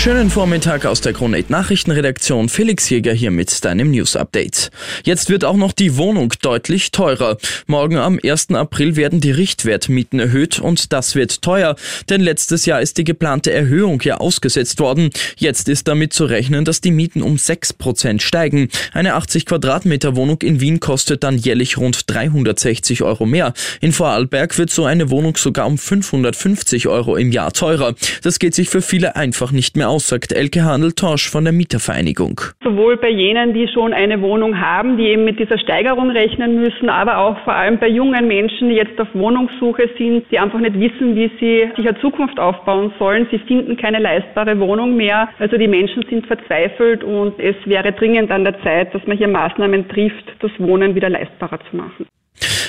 Schönen Vormittag aus der Kronate Nachrichtenredaktion. Felix Jäger hier mit deinem News Update. Jetzt wird auch noch die Wohnung deutlich teurer. Morgen am 1. April werden die Richtwertmieten erhöht und das wird teuer, denn letztes Jahr ist die geplante Erhöhung ja ausgesetzt worden. Jetzt ist damit zu rechnen, dass die Mieten um 6% steigen. Eine 80 Quadratmeter Wohnung in Wien kostet dann jährlich rund 360 Euro mehr. In Vorarlberg wird so eine Wohnung sogar um 550 Euro im Jahr teurer. Das geht sich für viele einfach nicht mehr aus, sagt Elke Handel-Torsch von der Mietervereinigung. Sowohl bei jenen, die schon eine Wohnung haben, die eben mit dieser Steigerung rechnen müssen, aber auch vor allem bei jungen Menschen, die jetzt auf Wohnungssuche sind, die einfach nicht wissen, wie sie sich eine Zukunft aufbauen sollen. Sie finden keine leistbare Wohnung mehr. Also die Menschen sind verzweifelt und es wäre dringend an der Zeit, dass man hier Maßnahmen trifft, das Wohnen wieder leistbarer zu machen.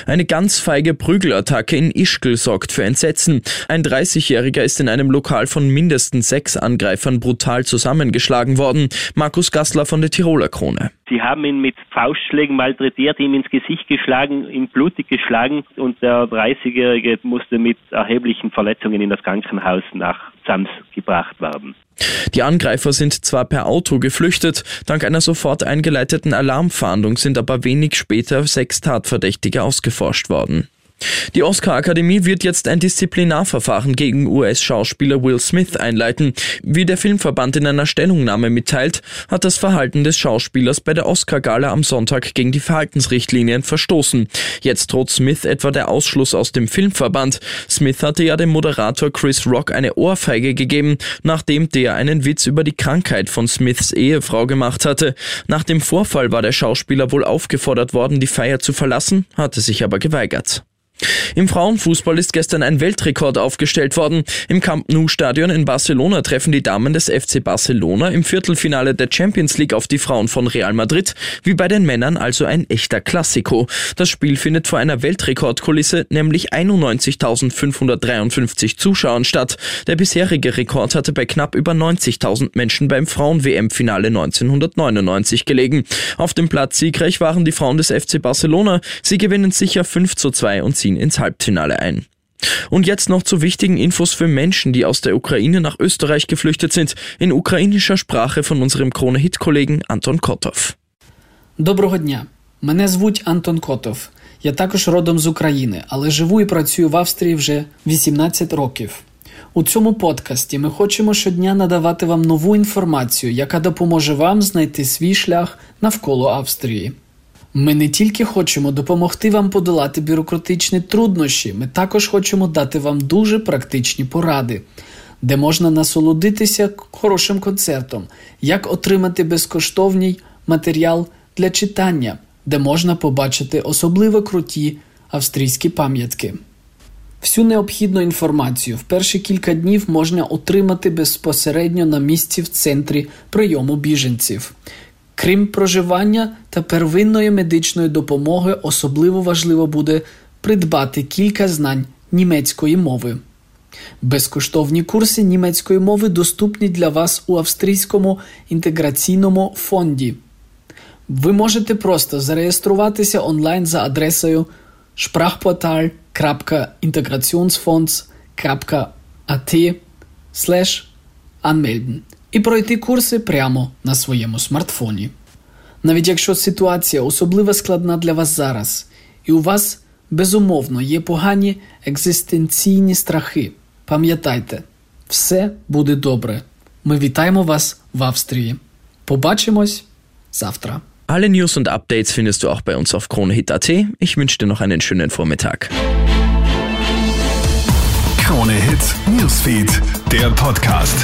Eine ganz feige Prügelattacke in Ischgl sorgt für Entsetzen. Ein 30-Jähriger ist in einem Lokal von mindestens sechs Angreifern brutal zusammengeschlagen worden. Markus Gassler von der Tiroler Krone. Sie haben ihn mit Faustschlägen malträtiert, ihm ins Gesicht geschlagen, ihn blutig geschlagen und der 30-Jährige musste mit erheblichen Verletzungen in das Krankenhaus nach Zams gebracht werden. Die Angreifer sind zwar per Auto geflüchtet, dank einer sofort eingeleiteten Alarmfahndung sind aber wenig später sechs Tatverdächtige ausgeforscht worden. Die Oscar-Akademie wird jetzt ein Disziplinarverfahren gegen US-Schauspieler Will Smith einleiten. Wie der Filmverband in einer Stellungnahme mitteilt, hat das Verhalten des Schauspielers bei der Oscar-Gala am Sonntag gegen die Verhaltensrichtlinien verstoßen. Jetzt droht Smith etwa der Ausschluss aus dem Filmverband. Smith hatte ja dem Moderator Chris Rock eine Ohrfeige gegeben, nachdem der einen Witz über die Krankheit von Smiths Ehefrau gemacht hatte. Nach dem Vorfall war der Schauspieler wohl aufgefordert worden, die Feier zu verlassen, hatte sich aber geweigert. Im Frauenfußball ist gestern ein Weltrekord aufgestellt worden. Im Camp Nou Stadion in Barcelona treffen die Damen des FC Barcelona im Viertelfinale der Champions League auf die Frauen von Real Madrid, wie bei den Männern also ein echter Klassiko. Das Spiel findet vor einer Weltrekordkulisse, nämlich 91.553 Zuschauern statt. Der bisherige Rekord hatte bei knapp über 90.000 Menschen beim Frauen-WM-Finale 1999 gelegen. Auf dem Platz siegreich waren die Frauen des FC Barcelona. Sie gewinnen sicher 5 zu 2 und ziehen ziehen ins Halbfinale ein. Und jetzt noch zu wichtigen Infos für Menschen, die aus der Ukraine nach Österreich geflüchtet sind, in ukrainischer Sprache von unserem Krone-Hit-Kollegen Anton Kotov. Доброго дня. Мене звуть Антон Котов. Я також родом з України, але живу і працюю в Австрії вже 18 років. У цьому подкасті ми хочемо щодня надавати вам нову інформацію, яка допоможе вам знайти свій шлях навколо Австрії. Ми не тільки хочемо допомогти вам подолати бюрократичні труднощі, ми також хочемо дати вам дуже практичні поради, де можна насолодитися хорошим концертом, як отримати безкоштовний матеріал для читання, де можна побачити особливо круті австрійські пам'ятки. Всю необхідну інформацію в перші кілька днів можна отримати безпосередньо на місці в центрі прийому біженців. Крім проживання та первинної медичної допомоги, особливо важливо буде придбати кілька знань німецької мови. Безкоштовні курси німецької мови доступні для вас у австрійському інтеграційному фонді. Ви можете просто зареєструватися онлайн за адресою sprachportal.integrationsfonds.at anmelden і пройти курси прямо на своєму смартфоні. Навіть якщо ситуація особливо складна для вас зараз, і у вас безумовно є погані екзистенційні страхи, пам'ятайте, все буде добре. Ми вітаємо вас в Австрії. Побачимось завтра. Alle News und Updates findest du auch bei uns auf KroneHit.at. Ich wünsche dir noch einen schönen Vormittag. Krone Hit Newsfeed, der Podcast.